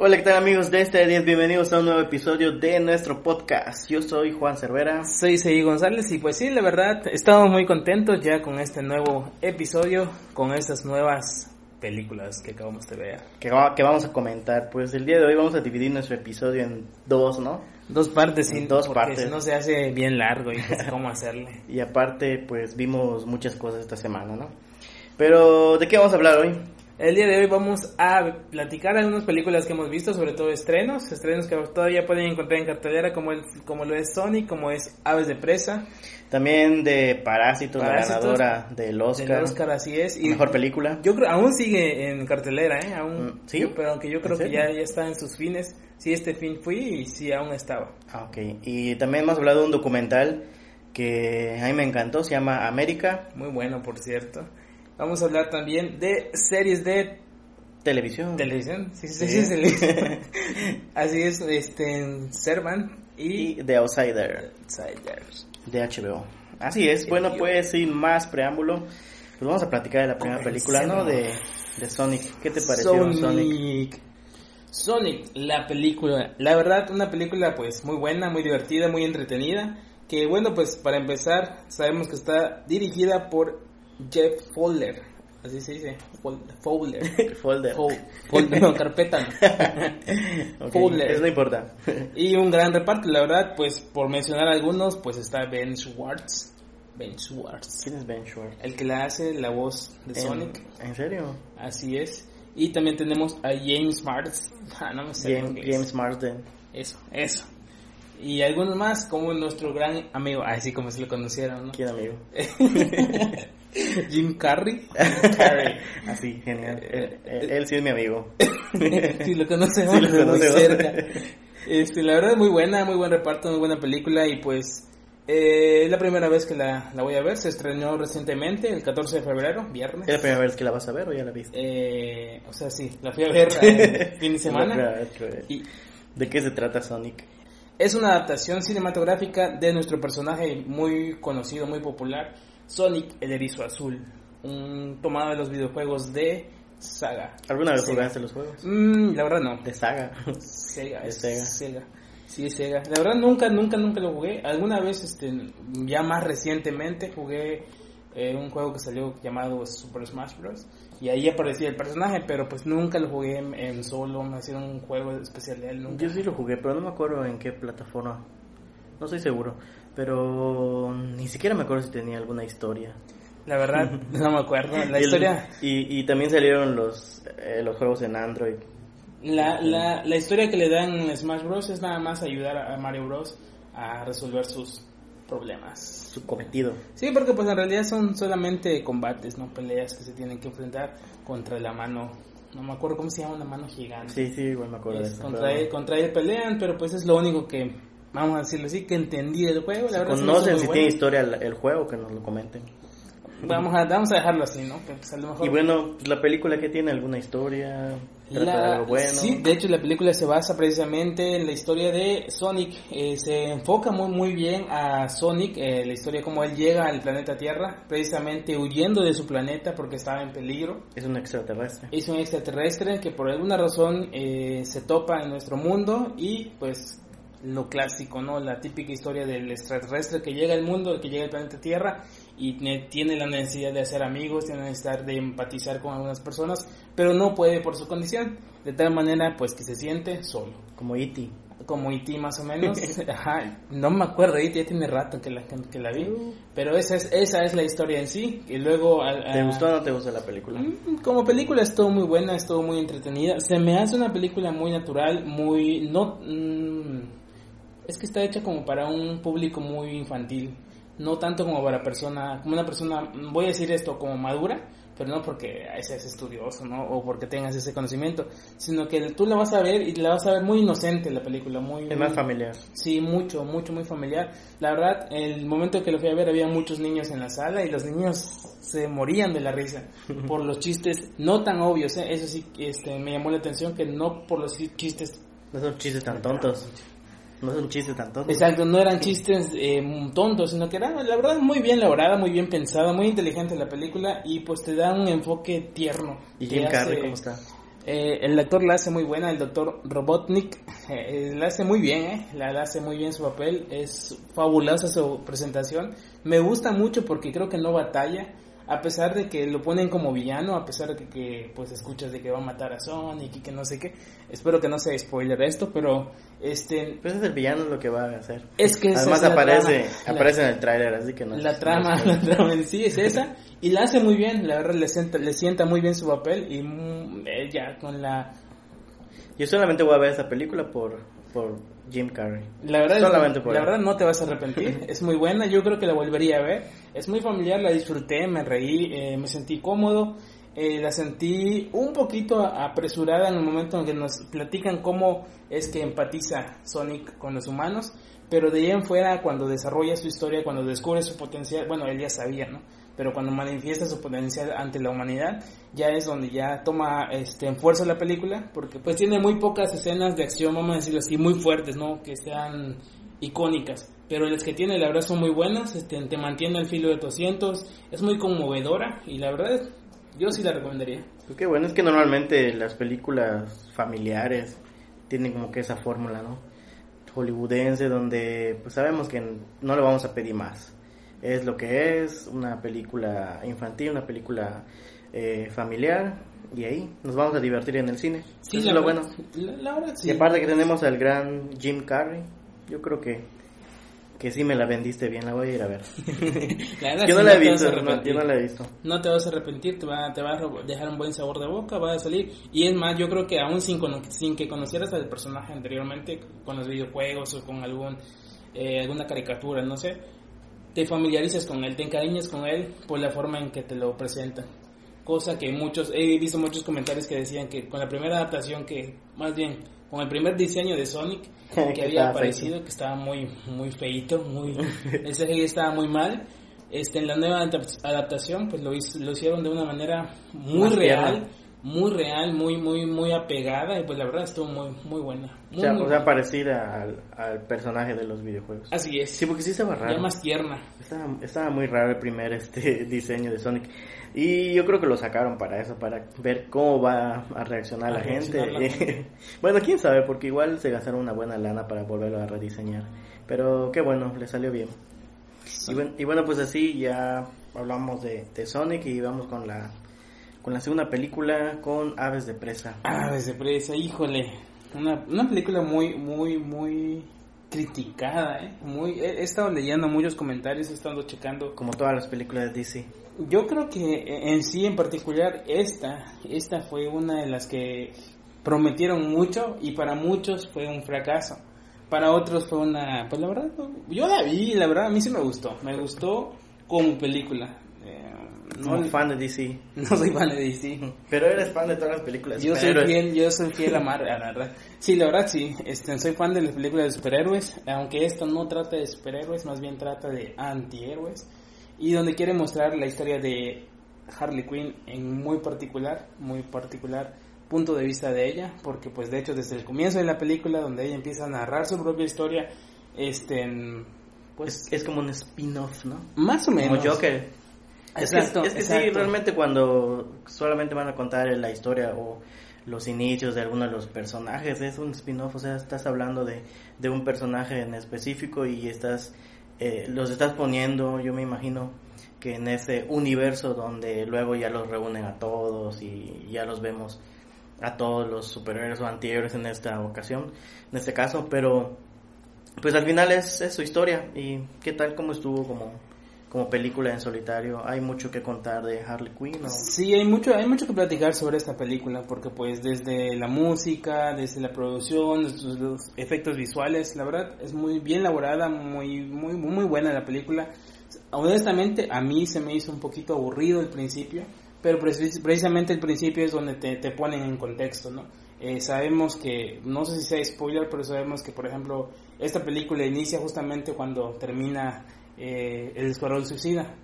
Hola, ¿qué tal amigos de este 10? Bienvenidos a un nuevo episodio de nuestro podcast. Yo soy Juan Cervera. Soy Seguí González y pues sí, la verdad, estamos muy contentos ya con este nuevo episodio, con estas nuevas películas que acabamos de ver. Que, va- que vamos a comentar. Pues el día de hoy vamos a dividir nuestro episodio en dos, ¿no? Dos partes, sí, dos porque partes. si no se hace bien largo y pues cómo hacerle. Y aparte, pues vimos muchas cosas esta semana, ¿no? Pero, ¿de qué vamos a hablar hoy? El día de hoy vamos a platicar algunas películas que hemos visto, sobre todo estrenos, estrenos que todavía pueden encontrar en cartelera como, el, como lo es Sonic, como es Aves de Presa, También de Parásitos, la ganadora del Oscar. del Oscar, así es. Y Mejor película. Yo creo, aún sigue en cartelera, ¿eh? Aún, Mm, ¿sí? yo- pero aunque yo creo ¿En que ya, ya está en sus fines. Sí, este fin fui y sí, aún estaba. Ah, ok. Y también hemos hablado de un documental que a mí me encantó, se llama América Muy bueno, por cierto. Vamos a hablar también de series de Televisión. televisión. Sí, sí, Sí. televisión. Así es, este, Servan y y The Outsider. Outsiders. de HBO. Así es, bueno, pues sin más preámbulo, pues vamos a platicar de la primera película, ¿no? De, de Sonic. ¿Qué te pareció Sonic? Sonic. Sonic, la película. La verdad, una película pues muy buena, muy divertida, muy entretenida. Que bueno, pues para empezar, sabemos que está dirigida por Jeff Fowler. Así se dice, Fowler. Folder. Fol- Fol- no, carpeta. no. Ok, Fowler. Eso no importa. Y un gran reparto, la verdad, pues por mencionar algunos, pues está Ben Schwartz. Ben Schwartz. ¿Quién es Ben Schwartz? El que la hace la voz de ¿En- Sonic. ¿En serio? Así es. Y también tenemos a James Martz. Ah, no me sé James. James Marsden. Eso, eso. Y algunos más, como nuestro gran amigo, así como se lo conocieron, ¿no? ¿Quién amigo? Jim Carrey. Carrey. Así, genial. Él, él- él sí es mi amigo. si lo conocemos Sí lo de muy conocemos. cerca. Este, la verdad, muy buena, muy buen reparto, muy buena película. Y pues, eh, es la primera vez que la, la voy a ver. Se estrenó recientemente, el 14 de febrero, viernes. ¿Es la primera vez que la vas a ver o ya la viste? Eh, o sea, sí, la fui a ver el fin de Es semana. Y ¿De qué se trata Sonic? Es una adaptación cinematográfica de nuestro personaje muy conocido, muy popular, Sonic el Erizo Azul, un tomado de los videojuegos de Saga. ¿Alguna vez Sega. jugaste los juegos? Mm, la verdad no. De saga. Sega, de es Sega. Sega. Sí, es Sega. La verdad nunca, nunca, nunca lo jugué. Alguna vez, este, ya más recientemente jugué eh, un juego que salió llamado Super Smash Bros. Y ahí aparecía el personaje, pero pues nunca lo jugué en, en solo, me hicieron un juego especial de él. Nunca. Yo sí lo jugué, pero no me acuerdo en qué plataforma. No estoy seguro. Pero ni siquiera me acuerdo si tenía alguna historia. La verdad, no me acuerdo. La Y el- historia, Y, y también salieron los, eh, los juegos en Android. la, la, la historia que le dan en Smash Bros. es nada más ayudar a Mario Bros. a resolver sus problemas. Su cometido. Sí, porque pues en realidad son solamente combates, no peleas que se tienen que enfrentar contra la mano. No me acuerdo cómo se llama una mano gigante. Sí, sí, igual me acuerdo de Es eso. contra, pero- él, contra él pelean, pero pues es lo único que, vamos a decirlo así, que entendí del juego. La verdad Conocen si bueno. tiene historia el, el juego, que nos lo comenten. Vamos a, vamos a dejarlo así, ¿no? Que pues a lo mejor... Y bueno, la película que tiene alguna historia, trata de La- algo bueno. Sí, de hecho la película se basa precisamente en la historia de Sonic. Eh, se enfoca muy muy bien a Sonic, eh, la historia como él llega al planeta Tierra, precisamente huyendo de su planeta porque estaba en peligro. Es un extraterrestre. Es un extraterrestre que por alguna razón eh, se topa en nuestro mundo y pues lo clásico, ¿no? La típica historia del extraterrestre que llega al mundo, que llega al planeta Tierra y ne- tiene la necesidad de hacer amigos, tiene la necesidad de empatizar con algunas personas, pero no puede por su condición, de tal manera pues que se siente solo. Como E E.T. Como E.T. más o menos, Ajá, no me acuerdo, E.T. ya tiene rato que la, que la vi, pero esa es, esa es la historia en sí, y luego... ¿Te a- gustó o no te gustó la película? Mm, Como película estuvo muy buena, estuvo muy entretenida. Se me hace una película muy natural, muy... no mm, Es que está hecha como para un público muy infantil. No tanto como para persona... Como una persona, voy a decir esto, como madura. pero no porque seas estudioso, ¿no? O porque tengas ese conocimiento, sino que tú la vas a ver y la vas a ver muy inocente la película, muy... Es más familiar. Sí, mucho, mucho, muy familiar. La verdad, el momento que lo fui a ver había muchos niños en la sala y los niños se morían de la risa por los chistes no tan obvios, ¿eh? eso sí este, me llamó la atención que no por los chistes... No son chistes tan tontos. No es un chiste tan tonto. Exacto, no eran chistes eh, tontos, sino que era, la verdad, muy bien elaborada, muy bien pensada, muy inteligente la película y pues te da un enfoque tierno. ¿Y Jim Carrey cómo está? Eh, el actor la hace muy buena, el doctor Robotnik eh, la hace muy bien, eh, la, la, hace muy bien su papel, es fabulosa su presentación, me gusta mucho porque creo que no batalla, a pesar de que lo ponen como villano, a pesar de que, pues escuchas de que va a matar a Sonic y que no sé qué, espero que no sea spoiler esto, pero este... Pues es el villano lo que va a hacer. Es que Además aparece, aparece en el tráiler, así que no. La trama, la trama en sí es esa, y la hace muy bien, la verdad le sienta, le sienta muy bien su papel y ella con la... Yo solamente voy a ver esa película por, por Jim Carrey. La verdad, la verdad no te vas a arrepentir, es muy buena, yo creo que la volvería a ver, es muy familiar, la disfruté, me reí, eh, me sentí cómodo, eh, la sentí un poquito apresurada en el momento en que nos platican cómo es que empatiza Sonic con los humanos, pero de ahí en fuera cuando desarrolla su historia, cuando descubre su potencial, bueno, él ya sabía, ¿no? Pero cuando manifiesta su potencial ante la humanidad, ya es donde ya toma este, en fuerza la película, porque pues tiene muy pocas escenas de acción, vamos a decirlo así, muy fuertes, ¿no? Que sean icónicas pero las que tiene la verdad son muy buenas, este, te mantiene al filo de tu asientos, es muy conmovedora y la verdad yo sí la recomendaría. Pues qué bueno, es que normalmente las películas familiares tienen como que esa fórmula, ¿no? Hollywoodense donde pues sabemos que no le vamos a pedir más. Es lo que es, una película infantil, una película eh, familiar y ahí nos vamos a divertir en el cine. Sí, Eso es lo bueno. La, verdad, sí. Y aparte que tenemos al gran Jim Carrey, yo creo que que sí me la vendiste bien, la voy a ir a ver. yo, no la he visto, no, yo no la he visto. No te vas a arrepentir, te va, te va a dejar un buen sabor de boca, va a salir. Y es más, yo creo que aún sin, sin que conocieras al personaje anteriormente, con los videojuegos o con algún eh, alguna caricatura, no sé, te familiarizas con él, te encariñas con él por la forma en que te lo presentan. Cosa que muchos, he visto muchos comentarios que decían que con la primera adaptación que, más bien, con el primer diseño de Sonic que había aparecido, que estaba muy muy feito, muy el CGI estaba muy mal. Este en la nueva adaptación pues lo, lo hicieron de una manera muy real, muy real, muy muy muy apegada y pues la verdad estuvo muy muy buena. o sea, parecida al, al, personaje de los videojuegos. Así es. Sí, porque sí estaba raro. Ya más tierna. Estaba, estaba muy raro el primer este diseño de Sonic. Y yo creo que lo sacaron para eso, para ver cómo va a reaccionar, la, gente. bueno, quién sabe, porque igual se gastaron una buena lana para volverlo a rediseñar. Pero qué bueno, le salió bien. Y, bueno, pues así ya hablamos de, de, Sonic y vamos con la con la segunda película con Aves de Presa. Aves de Presa, híjole. Una, una película muy, muy, muy criticada, ¿eh? Muy, he, estado leyendo muchos comentarios, he estado checando. Como todas las películas de DC. Yo creo que en sí, en particular, esta, esta fue una de las que prometieron mucho y para muchos fue un fracaso. Para otros fue una, pues la verdad, yo la vi, la verdad a mí sí me gustó, me gustó como película. No soy fan de DC. No soy fan de DC. Pero eres fan de todas las películas. Yo soy fiel, yo soy fiel a Marvel, la verdad. Sí, la verdad sí. Este, soy fan de las películas de superhéroes, aunque esto no trata de superhéroes, más bien trata de antihéroes. Y donde quiere mostrar la historia de Harley Quinn en muy particular, muy particular punto de vista de ella, porque pues de hecho desde el comienzo de la película donde ella empieza a narrar su propia historia, este pues es, como un spin-off, ¿no? Más o menos. Como Joker. Es que, es que sí, realmente cuando solamente van a contar la historia o los inicios de alguno de los personajes, es un spin-off, o sea, estás hablando de, de un personaje en específico y estás eh, los estás poniendo, yo me imagino que en ese universo donde luego ya los reúnen a todos y ya los vemos a todos los superhéroes o antihéroes en esta ocasión, en este caso, pero pues al final es, es su historia. Y qué tal cómo estuvo como como película en solitario. Hay mucho que contar de Harley Quinn. ¿no? Sí, hay mucho, hay mucho que platicar sobre esta película porque pues desde la música, desde la producción, los efectos visuales, la verdad es muy bien elaborada, muy muy muy buena la película. Honestamente a mí se me hizo un poquito aburrido el principio pero precisamente el principio es donde te, te ponen en contexto, ¿no? Eh, sabemos que, no sé si sea spoiler, pero sabemos que, por ejemplo, esta película inicia justamente cuando termina eh, El Escuadrón Suicida.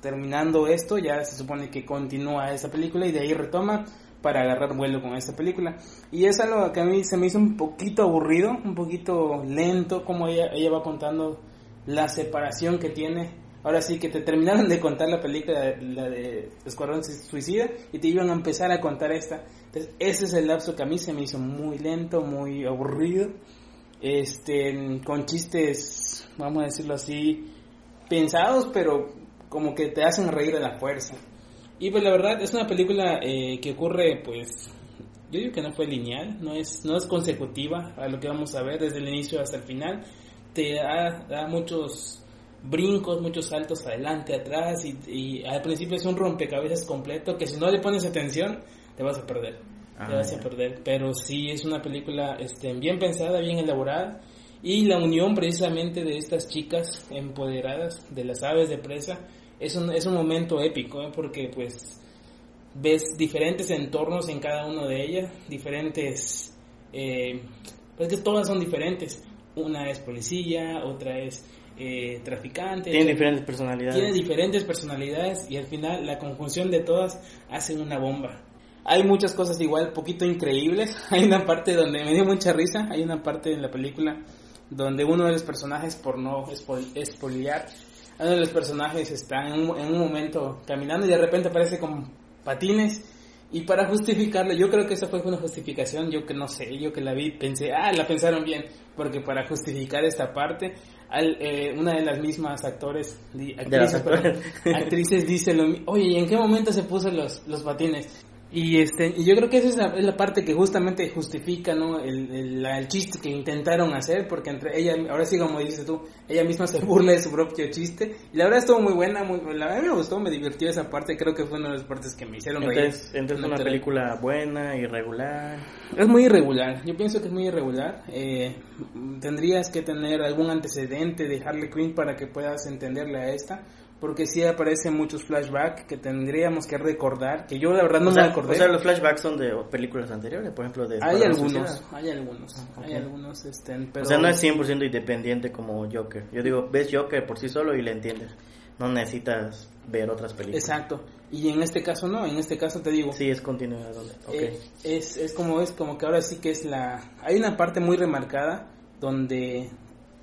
Terminando esto, ya se supone que continúa esta película y de ahí retoma para agarrar vuelo con esta película. Y es algo que a mí se me hizo un poquito aburrido, un poquito lento, como ella, ella va contando la separación que tiene Ahora sí que te terminaron de contar la película, la de Escuadrón Suicida, y te iban a empezar a contar esta. Entonces, ese es el lapso que a mí se me hizo muy lento, muy aburrido, este, con chistes, vamos a decirlo así, pensados, pero como que te hacen reír a la fuerza. Y pues la verdad es una película eh, que ocurre, pues, yo digo que no fue lineal, no es, no es consecutiva a lo que vamos a ver desde el inicio hasta el final. Te da muchos brincos, muchos saltos adelante, atrás y, al principio es un rompecabezas completo que si no le pones atención te vas a perder. te ah, vas a perder, pero sí es una película este, bien pensada, bien elaborada y la unión precisamente de estas chicas empoderadas de las aves de presa es un, es un momento épico ¿eh? porque pues ves diferentes entornos en cada uno de ellas, diferentes, eh, pues que todas son diferentes. Una es policía, otra es eh, traficantes. Tienen diferentes personalidades. Tienen diferentes personalidades y al final la conjunción de todas hacen una bomba. Hay muchas cosas igual, poquito increíbles. Hay una parte donde me dio mucha risa. Hay una parte en la película donde uno de los personajes, por no espoliar, uno de los personajes está en un, en un momento caminando y de repente aparece con patines y para justificarlo, yo creo que esa fue una justificación, yo que no sé, yo que la vi, pensé, ah, la pensaron bien, porque para justificar esta parte, eh, una de las mismas actores, actrices, actrices dice lo oye, ¿y en qué momento se puso los, los patines? Y este y yo creo que esa es la, parte que justamente justifica ¿no? El, el, chiste que intentaron hacer, porque entre ella, ahora sí como dices tú, ella misma se burla de su propio chiste. Y la verdad estuvo muy buena, muy, la a mí me gustó, me divirtió esa parte, creo que fue una de las partes que me hicieron reír. Entonces, una película buena, irregular. Es muy irregular, yo pienso que es muy irregular. Eh, tendrías que tener algún antecedente de Harley Quinn para que puedas entenderle a esta porque sí aparecen muchos flashbacks que tendríamos que recordar, que yo la verdad no me acordé. O sea, los flashbacks son de películas anteriores, por ejemplo, de... Hay algunos, hay algunos, hay algunos, este, pero... O sea, no es 100% independiente como Joker. Yo digo, ves Joker por sí solo y le entiendes. No necesitas ver otras películas. Exacto. Y en este caso no, en este caso te digo. Sí, es continuidad. Okay. Eh, es, es como es como que ahora sí que es la... Hay una parte muy remarcada donde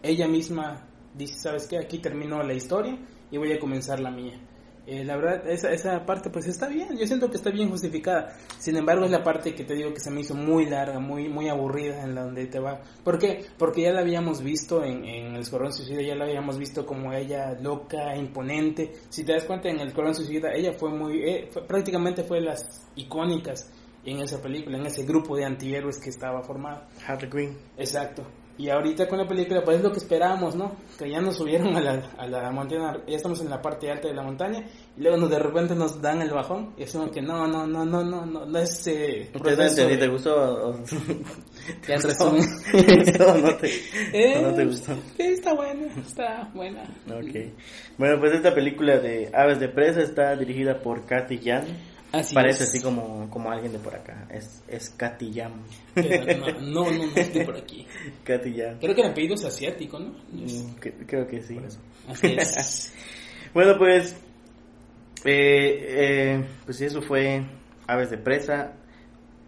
ella misma dice, ¿sabes qué? Aquí terminó la historia y voy a comenzar la mía. Eh, la verdad, esa, esa parte pues está bien, yo siento que está bien justificada. Sin embargo, es la parte que te digo que se me hizo muy larga, muy muy aburrida en la donde te va. ¿Por qué? Porque ya la habíamos visto en, en El Escuadrón Suicida, ya la habíamos visto como ella loca, imponente. Si te das cuenta, en El Escuadrón Suicida ella fue muy, eh, prácticamente fue las icónicas en esa película, en ese grupo de antihéroes que estaba formado. Harley Quinn. Exacto. Y ahorita con la película, pues es lo que esperábamos, ¿no? Que ya nos subieron a la, a la montaña, ya estamos en la parte alta de la montaña, y luego nos, de repente nos dan el bajón, y es como que no, no, no, no, no, no, no es eh, proceso. ¿Te, te gustó? O... No, te, eh, no te gustó? Sí, está buena, está buena. Ok. Bueno, pues esta película de Aves de Presa está dirigida por Kathy Parece así como, como alguien de por acá. Es, es. No, no, no, es de por aquí. Katy Yam. Creo que el apellido es asiático, ¿no? Mm, creo que sí. Así es. bueno, pues. Eh, eh, pues eso fue Aves de Presa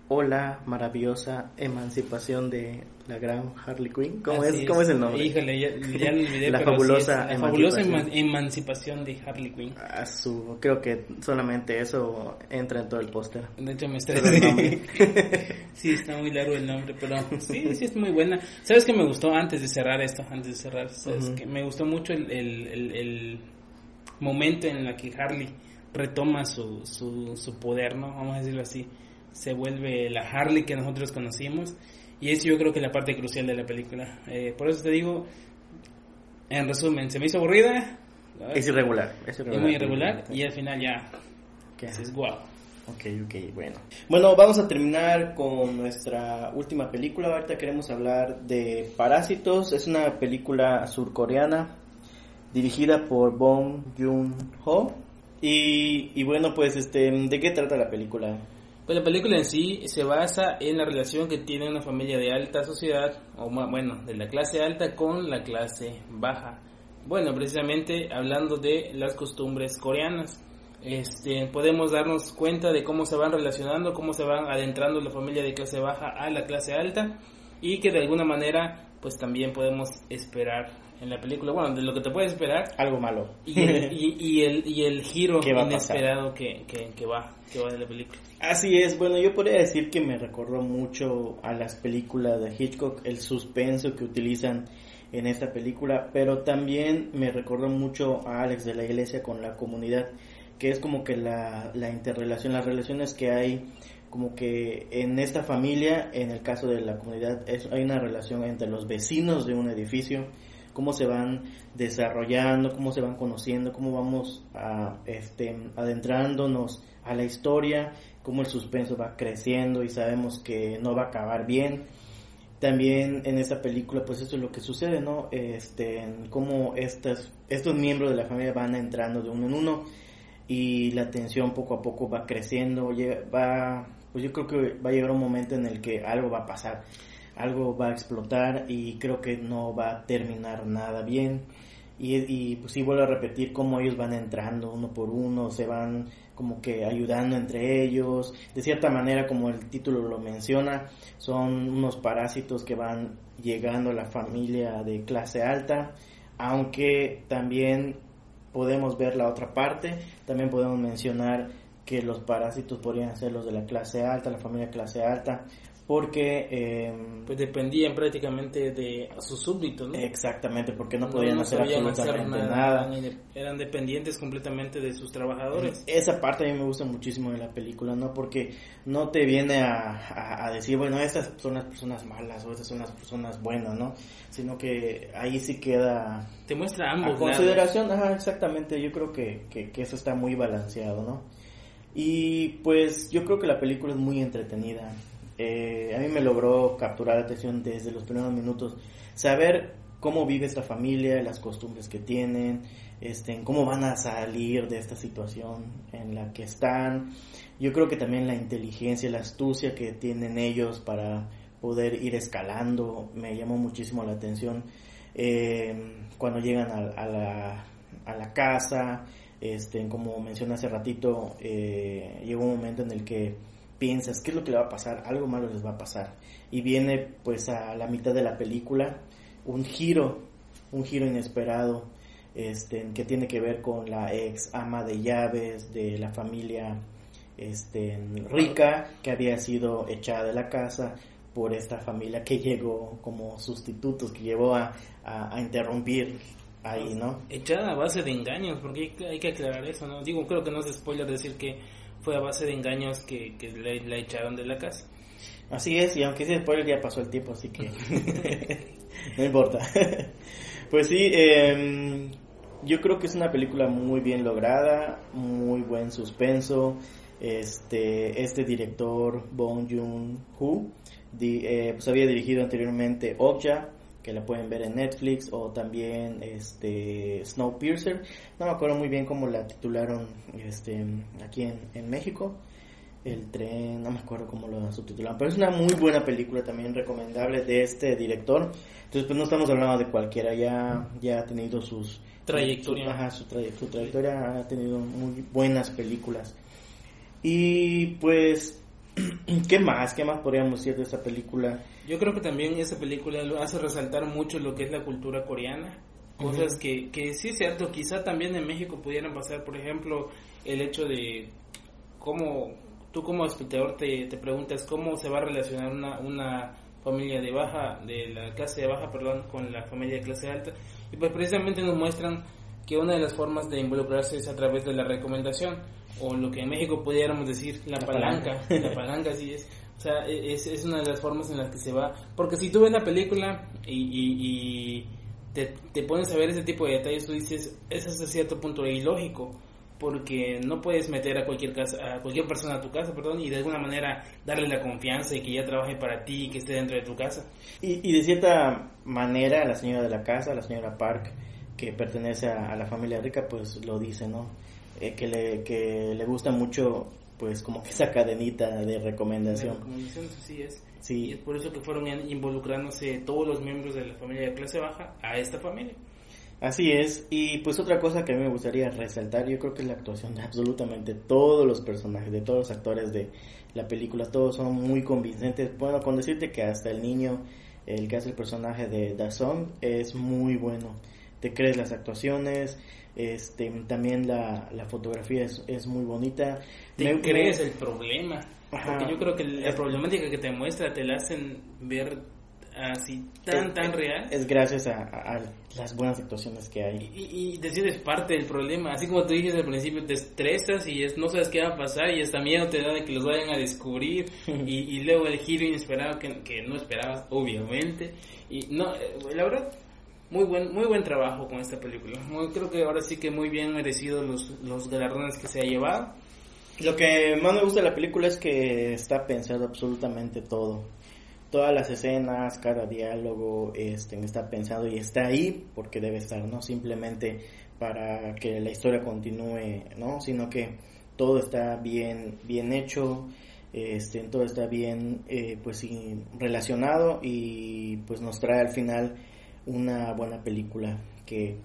o la maravillosa emancipación de la gran Harley Quinn. ¿Cómo, es, ¿cómo es el nombre? Híjole, ya, ya lo olvidé. la fabulosa, la fabulosa emancipación de Harley Quinn. A su, creo que solamente eso entra en todo el póster. De hecho, me estresa sí, está muy largo el nombre, pero sí, sí, es muy buena. ¿Sabes qué me gustó antes de cerrar esto? Antes de cerrar, ¿sabes? que me gustó mucho el, el, el, el momento en el que Harley retoma su, su, su poder, ¿no? Vamos a decirlo así se vuelve la Harley que nosotros conocimos. Y es yo creo que la parte crucial de la película. Eh, por eso te digo, en resumen, se me hizo aburrida. Es irregular. Es, muy irregular y al final ya es guau. Ok, ok, bueno. Bueno, vamos a terminar con nuestra última película. Ahorita queremos hablar de Parásitos. Es una película surcoreana dirigida por Bong Joon-ho Y, y bueno, pues, este, ¿de qué trata la película? Pues la película en sí se basa en la relación que tiene una familia de alta sociedad, o bueno, de la clase alta con la clase baja. Bueno, precisamente hablando de las costumbres coreanas. Este, podemos darnos cuenta de cómo se van relacionando, cómo se van adentrando la familia de clase baja a la clase alta y que de alguna manera pues también podemos esperar en la película, bueno, de lo que te puedes esperar. Algo malo. Y el, y, el, y el giro inesperado que, que, va, que va de la película. Así es, bueno, yo podría decir que me recordó mucho a las películas de Hitchcock, el suspenso que utilizan en esta película, pero también me recordó mucho a Alex de la Iglesia con la comunidad, que es como que la, la interrelación, las relaciones que hay como que en esta familia, en el caso de la comunidad, es, hay una relación entre los vecinos de un edificio, cómo se van desarrollando, cómo se van conociendo, cómo vamos a, este, adentrándonos a la historia, cómo el suspenso va creciendo y sabemos que no va a acabar bien. También en esta película, pues eso es lo que sucede, ¿no? Este, cómo estas, estos miembros de la familia van entrando de uno en uno y la tensión poco a poco va creciendo, va pues yo creo que va a llegar un momento en el que algo va a pasar, algo va a explotar y creo que no va a terminar nada bien. Y, y pues sí vuelvo a repetir cómo ellos van entrando uno por uno, se van como que ayudando entre ellos, de cierta manera como el título lo menciona, son unos parásitos que van llegando a la familia de clase alta, aunque también podemos ver la otra parte, también podemos mencionar que los parásitos podrían ser los de la clase alta, la familia clase alta, porque... Eh, pues dependían prácticamente de sus súbditos, ¿no? Exactamente, porque no podían hacer absolutamente nada, Eran dependientes completamente de sus trabajadores. Esa parte a mí me gusta muchísimo de la película, ¿no? Porque no te viene a, a, decir, bueno, estas son las personas malas o estas son las personas buenas, ¿no? Sino que ahí sí queda... Te muestra ambos. A consideración, ajá, exactamente, yo creo que, que, que eso está muy balanceado, ¿no? Y pues yo creo que la película es muy entretenida. Eh, a mí me logró capturar la atención desde los primeros minutos. Saber cómo vive esta familia, las costumbres que tienen, este, cómo van a salir de esta situación en la que están. Yo creo que también la inteligencia, la astucia que tienen ellos para poder ir escalando me llamó muchísimo la atención. Eh, cuando llegan a, la, a la casa, este, como mencioné hace ratito, eh, llega un momento en el que piensas, ¿qué es lo que le va a pasar? Algo malo les va a pasar. Y viene pues a la mitad de la película un giro, un giro inesperado, este, que tiene que ver con la ex ama de llaves de la familia este, rica que había sido echada de la casa por esta familia que llegó como sustitutos, que llevó a, a interrumpir ahí, ¿no? Echada a base de engaños, porque hay, que aclarar eso, ¿no? Digo, creo que no es spoiler decir que fue a base de engaños que, que la, echaron de la casa. Así es, y aunque ese spoiler ya pasó el tiempo, así que no importa. pues sí, eh, yo creo que es una película muy bien lograda, muy buen suspenso. Este, este director, Bong Joon-ho, eh, pues había dirigido anteriormente Okja, que la pueden ver en Netflix o también este Snowpiercer. No me acuerdo muy bien cómo la titularon este aquí en, en México. El tren no me acuerdo cómo lo subtitularon pero es una muy buena película también recomendable de este director. Entonces pues no estamos hablando de cualquiera ya ya ha tenido sus trayectoria. Ajá, su, su trayectoria ha tenido muy buenas películas. Y pues ¿Qué más? ¿Qué más podríamos decir de esta película? Yo creo que también esta película lo hace resaltar mucho lo que es la cultura coreana. Cosas que, que sí es cierto, quizá también en México pudieran pasar, por ejemplo, el hecho de cómo tú como espectador te, te preguntas cómo se va a relacionar una, una familia de baja, de la clase de baja, perdón, con la familia de clase alta. Y pues precisamente nos muestran que una de las formas de involucrarse es a través de la recomendación o lo que en México pudiéramos decir la, palanca, la palanca sí es. O sea, e, es, es, una de las formas en las que se va. Porque si tú ves la película y, y, te, te, pones a ver ese tipo de detalles, tú dices, es hasta cierto punto ilógico. Porque no puedes meter a cualquier casa, a cualquier persona a tu casa, perdón, y de alguna manera darle la confianza y que ya trabaje para ti y que esté dentro de tu casa. Y, y de cierta manera, la señora de la casa, la señora Park, que pertenece a, a la familia rica, pues lo dice, ¿no? eh, que, le, que le gusta mucho pues como que esa cadenita de recomendación. sí es. Sí. Y es por eso que fueron involucrándose todos los miembros de la familia de clase baja a esta familia. Así es, y pues otra cosa que a mí me gustaría resaltar, yo creo que es la actuación de absolutamente todos los personajes, de todos los actores de la película, todos son muy convincentes. Bueno, con decirte que hasta el niño, el que hace el personaje de Dazón, es muy bueno. Te crees las actuaciones, este, también la, la fotografía es, es muy bonita. Te crees el problema, porque yo creo que la problemática que te muestra te la hacen ver así tan, tan real. Es gracias a, las buenas actuaciones que hay. Y, y decir es parte del problema. Así como tú dijiste al principio, te estresas y es, no sabes qué va a pasar y hasta miedo te da de que los vayan a descubrir. y, y, luego el giro inesperado que, que no esperabas, obviamente. Y no, eh, la verdad, muy buen, muy buen trabajo con esta película. creo que ahora sí que muy bien merecido los, los galardones que se ha llevado. Lo que más me gusta de la película es que está pensado absolutamente todo todas las escenas, cada diálogo este, está pensado y está ahí porque debe estar, no simplemente para que la historia continúe, ¿no? Sino que todo está bien, bien hecho, este, todo está bien, eh, pues relacionado y pues nos trae al final una buena película que,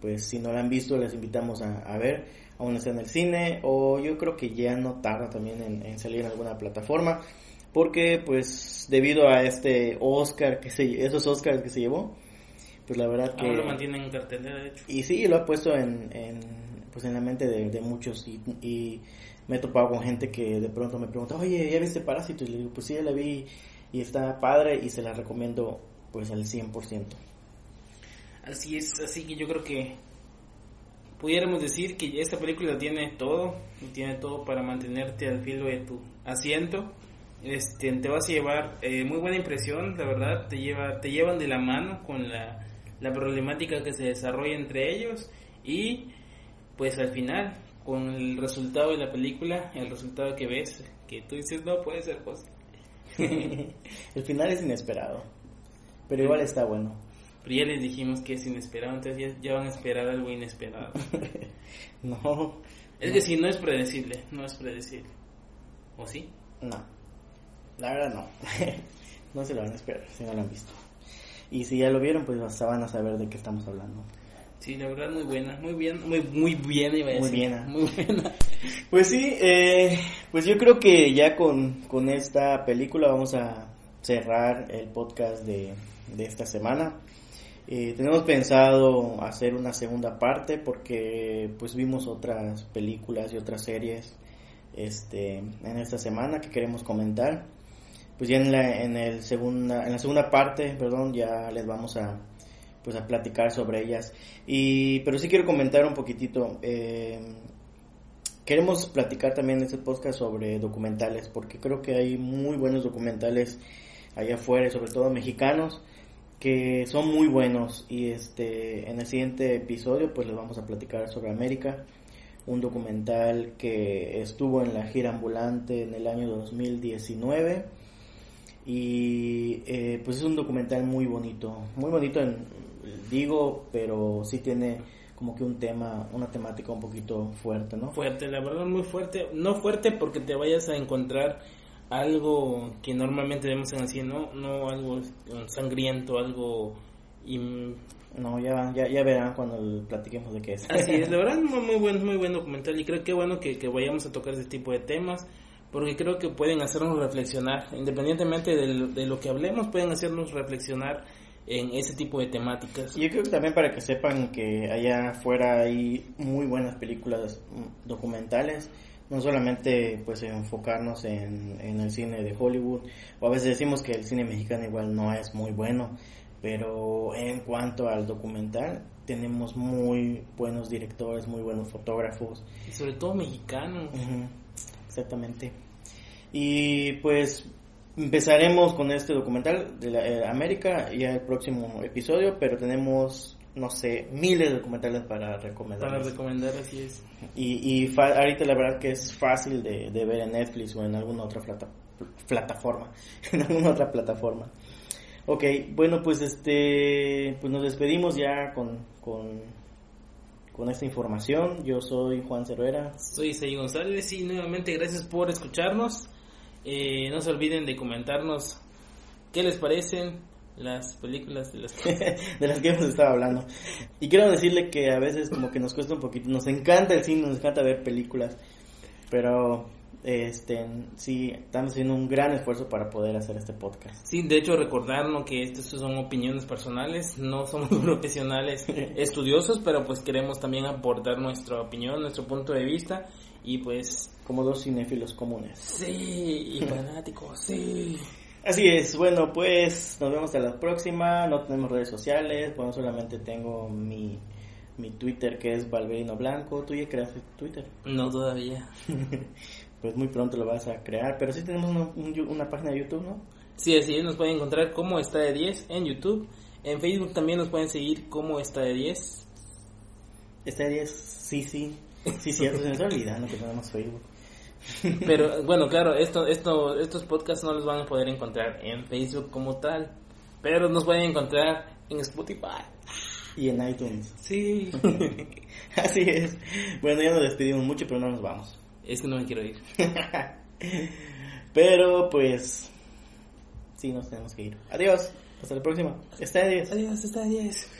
pues si no la han visto, les invitamos a, ver, aún está en el cine o yo creo que ya no tarda también en, en salir en alguna plataforma porque pues debido a este Oscar que se esos Oscars que se llevó pues la verdad que lo mantienen en cartelera de hecho. Y sí lo ha puesto en, pues en la mente de, muchos y, me he topado con gente que de pronto me pregunta oye ya viste Parásitos y le digo pues sí ya la vi y está padre y se la recomiendo pues al 100% así es así que yo creo que pudiéramos decir que esta película tiene todo y tiene todo para mantenerte al filo de tu asiento. Este, te vas a llevar eh, muy buena impresión, la verdad, te, lleva, te llevan de la mano con la, problemática que se desarrolla entre ellos y pues al final, con el resultado de la película, el resultado que ves, que tú dices, no puede ser posible. el final es inesperado, pero igual está bueno. Pero ya les dijimos que es inesperado, entonces ya, van a esperar algo inesperado. no. Es que si no es predecible, no es predecible. ¿O sí? No. La verdad no. no se lo van a esperar si no lo han visto. Y si ya lo vieron, pues hasta van a saber de qué estamos hablando. Sí, la verdad muy buena, muy bien, muy muy bien iba a Muy bien, muy buena. Pues sí, eh, pues yo creo que ya con, con esta película vamos a cerrar el podcast de, de esta semana. Eh, tenemos pensado hacer una segunda parte porque pues vimos otras películas y otras series este en esta semana que queremos comentar pues ya en la, en el segunda, en la segunda parte, perdón, ya les vamos a, pues a platicar sobre ellas. Y, pero sí quiero comentar un poquitito. Eh, queremos platicar también en este podcast sobre documentales, porque creo que hay muy buenos documentales allá afuera, sobre todo mexicanos, que son muy buenos. Y este, en el siguiente episodio, pues les vamos a platicar sobre América, un documental que estuvo en la gira ambulante en el año 2019 y eh, pues es un documental muy bonito, muy bonito digo, pero sí tiene como que un tema, una temática un poquito fuerte, ¿no? Fuerte, la verdad muy fuerte, no fuerte porque te vayas a encontrar algo que normalmente vemos en así, ¿no? No algo sangriento, algo... No, ya, ya, ya verán cuando platiquemos de qué es. Así es, la verdad muy, muy buen, muy buen documental y creo que bueno que, que vayamos a tocar ese tipo de temas porque creo que pueden hacernos reflexionar, independientemente de lo, que hablemos, pueden hacernos reflexionar en ese tipo de temáticas. Yo creo que también para que sepan que allá afuera hay muy buenas películas mm, documentales, no solamente pues enfocarnos en, en el cine de Hollywood, o a veces decimos que el cine mexicano igual no es muy bueno, pero en cuanto al documental tenemos muy buenos directores, muy buenos fotógrafos. Y sobre todo mexicanos exactamente. Y pues empezaremos con este documental de la, eh, América ya el próximo episodio, pero tenemos, no sé, miles de documentales para recomendar. Para recomendar, así es. Y, y ahorita la verdad que es fácil de, ver en Netflix o en alguna otra plataforma, en alguna otra plataforma. Ok, bueno, pues este, pues nos despedimos ya con, con, con esta información. Yo soy Juan Cervera. Soy Sey González y nuevamente gracias por escucharnos. Eh, no se olviden de comentarnos qué les parecen las películas de las que... de las que hemos estado hablando. Y quiero decirle que a veces como que nos cuesta un poquito, nos encanta el cine, nos encanta ver películas, pero este sí estamos haciendo un gran esfuerzo para poder hacer este podcast. Sí, de hecho recordarnos que estas son opiniones personales, no somos profesionales estudiosos, pero pues queremos también aportar nuestra opinión, nuestro punto de vista y pues como dos cinéfilos comunes. Sí, y fanáticos, sí. Así es, bueno, pues nos vemos hasta la próxima. No tenemos redes sociales, bueno, solamente tengo mi, mi Twitter que es Valverino Blanco. ¿Tú ya creaste Twitter? No, todavía. pues muy pronto lo vas a crear, pero sí tenemos una, una página de YouTube, ¿no? Sí, así es, nos pueden encontrar como está de 10 en YouTube. En Facebook también nos pueden seguir como está de 10. Está de 10, sí, sí. Sí, cierto, se olvidando que tenemos Facebook. Pero bueno, claro, esto, esto, estos podcasts no los van a poder encontrar en Facebook como tal, pero nos pueden encontrar en Spotify. Y en iTunes. Sí. Así es. Bueno, ya nos despedimos mucho, pero no nos vamos. Es que no me quiero ir. pero pues... Sí, nos tenemos que ir. Adiós. Hasta la próxima. Está 10. Adiós, está 10.